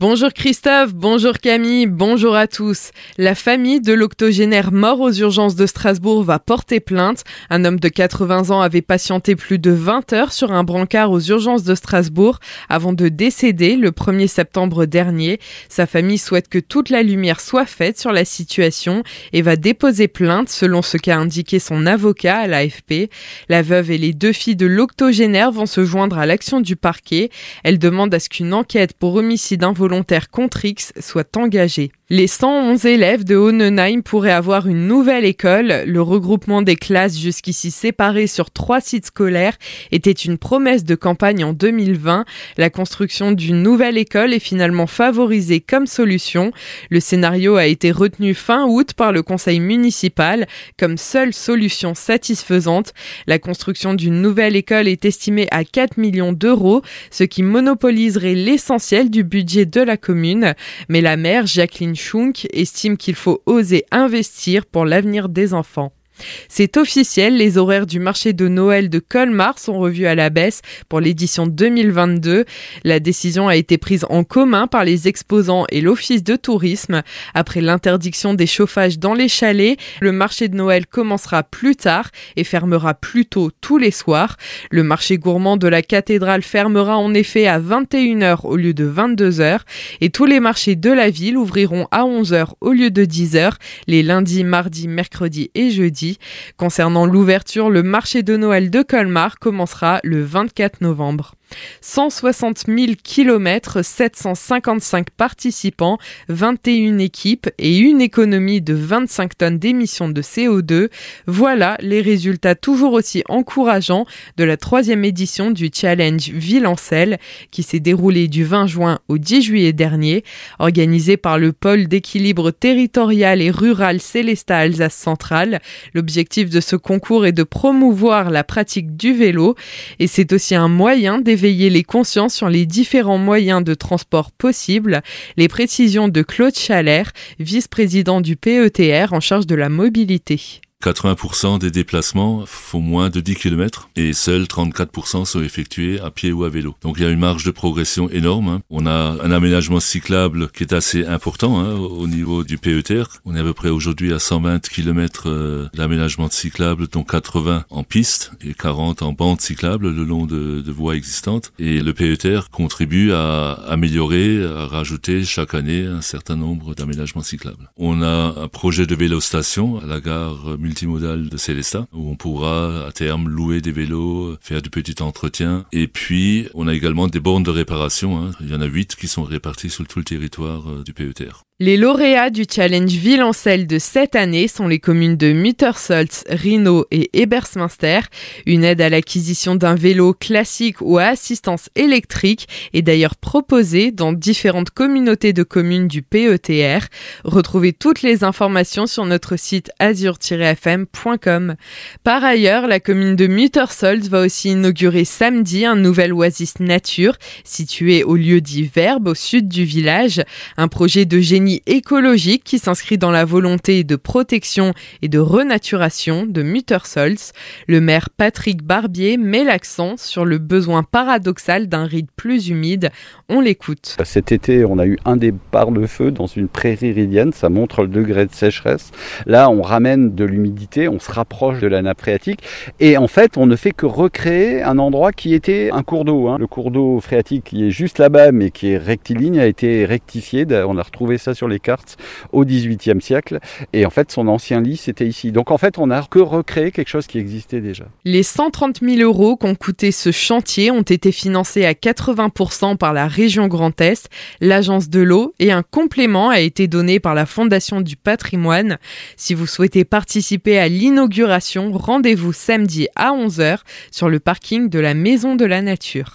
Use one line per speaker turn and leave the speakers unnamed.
Bonjour Christophe, bonjour Camille, bonjour à tous. La famille de l'octogénaire mort aux urgences de Strasbourg va porter plainte. Un homme de 80 ans avait patienté plus de 20 heures sur un brancard aux urgences de Strasbourg avant de décéder le 1er septembre dernier. Sa famille souhaite que toute la lumière soit faite sur la situation et va déposer plainte selon ce qu'a indiqué son avocat à l'AFP. La veuve et les deux filles de l'octogénaire vont se joindre à l'action du parquet. Elle demande à ce qu'une enquête pour homicide involontaire volontaire contre X soit engagé. Les 111 élèves de Honenheim pourraient avoir une nouvelle école. Le regroupement des classes jusqu'ici séparées sur trois sites scolaires était une promesse de campagne en 2020. La construction d'une nouvelle école est finalement favorisée comme solution. Le scénario a été retenu fin août par le conseil municipal comme seule solution satisfaisante. La construction d'une nouvelle école est estimée à 4 millions d'euros, ce qui monopoliserait l'essentiel du budget de la commune. Mais la maire, Jacqueline Schunk estime qu'il faut oser investir pour l'avenir des enfants. C'est officiel, les horaires du marché de Noël de Colmar sont revus à la baisse pour l'édition 2022. La décision a été prise en commun par les exposants et l'office de tourisme. Après l'interdiction des chauffages dans les chalets, le marché de Noël commencera plus tard et fermera plus tôt tous les soirs. Le marché gourmand de la cathédrale fermera en effet à 21h au lieu de 22h et tous les marchés de la ville ouvriront à 11h au lieu de 10h les lundis, mardis, mercredis et jeudis. Concernant l'ouverture, le marché de Noël de Colmar commencera le 24 novembre. 160 000 kilomètres, 755 participants, 21 équipes et une économie de 25 tonnes d'émissions de CO2. Voilà les résultats toujours aussi encourageants de la troisième édition du challenge Villancelle qui s'est déroulé du 20 juin au 10 juillet dernier, organisé par le pôle d'équilibre territorial et rural Célestat Alsace Centrale. L'objectif de ce concours est de promouvoir la pratique du vélo et c'est aussi un moyen Veiller les consciences sur les différents moyens de transport possibles. Les précisions de Claude Chalère, vice-président du PETR en charge de la mobilité.
80% des déplacements font moins de 10 km et seuls 34% sont effectués à pied ou à vélo. Donc il y a une marge de progression énorme. Hein. On a un aménagement cyclable qui est assez important hein, au niveau du PETR. On est à peu près aujourd'hui à 120 km euh, d'aménagement cyclable, dont 80 en piste et 40 en bande cyclable le long de, de voies existantes. Et le PETR contribue à améliorer, à rajouter chaque année un certain nombre d'aménagements cyclables. On a un projet de vélostation à la gare multimodal de Célestat, où on pourra à terme louer des vélos, faire du petit entretien. Et puis, on a également des bornes de réparation. Hein. Il y en a huit qui sont réparties sur tout le territoire euh, du PETR.
Les lauréats du challenge Villancelle de cette année sont les communes de Muttersolz, Rhino et Ebersminster. Une aide à l'acquisition d'un vélo classique ou à assistance électrique est d'ailleurs proposée dans différentes communautés de communes du PETR. Retrouvez toutes les informations sur notre site azur-fm.com. Par ailleurs, la commune de Muttersolz va aussi inaugurer samedi un nouvel oasis nature situé au lieu dit Verbe au sud du village. Un projet de génie écologique qui s'inscrit dans la volonté de protection et de renaturation de Muttersolz. Le maire Patrick Barbier met l'accent sur le besoin paradoxal d'un ride plus humide. On l'écoute.
Cet été, on a eu un départ de feu dans une prairie iridienne, ça montre le degré de sécheresse. Là, on ramène de l'humidité, on se rapproche de la nappe phréatique et en fait, on ne fait que recréer un endroit qui était un cours d'eau. Hein. Le cours d'eau phréatique qui est juste là-bas mais qui est rectiligne a été rectifié. On a retrouvé ça sur les cartes au XVIIIe siècle. Et en fait, son ancien lit, c'était ici. Donc en fait, on n'a que recréé quelque chose qui existait déjà.
Les 130 000 euros qu'ont coûté ce chantier ont été financés à 80% par la région Grand Est, l'agence de l'eau et un complément a été donné par la Fondation du patrimoine. Si vous souhaitez participer à l'inauguration, rendez-vous samedi à 11h sur le parking de la Maison de la Nature.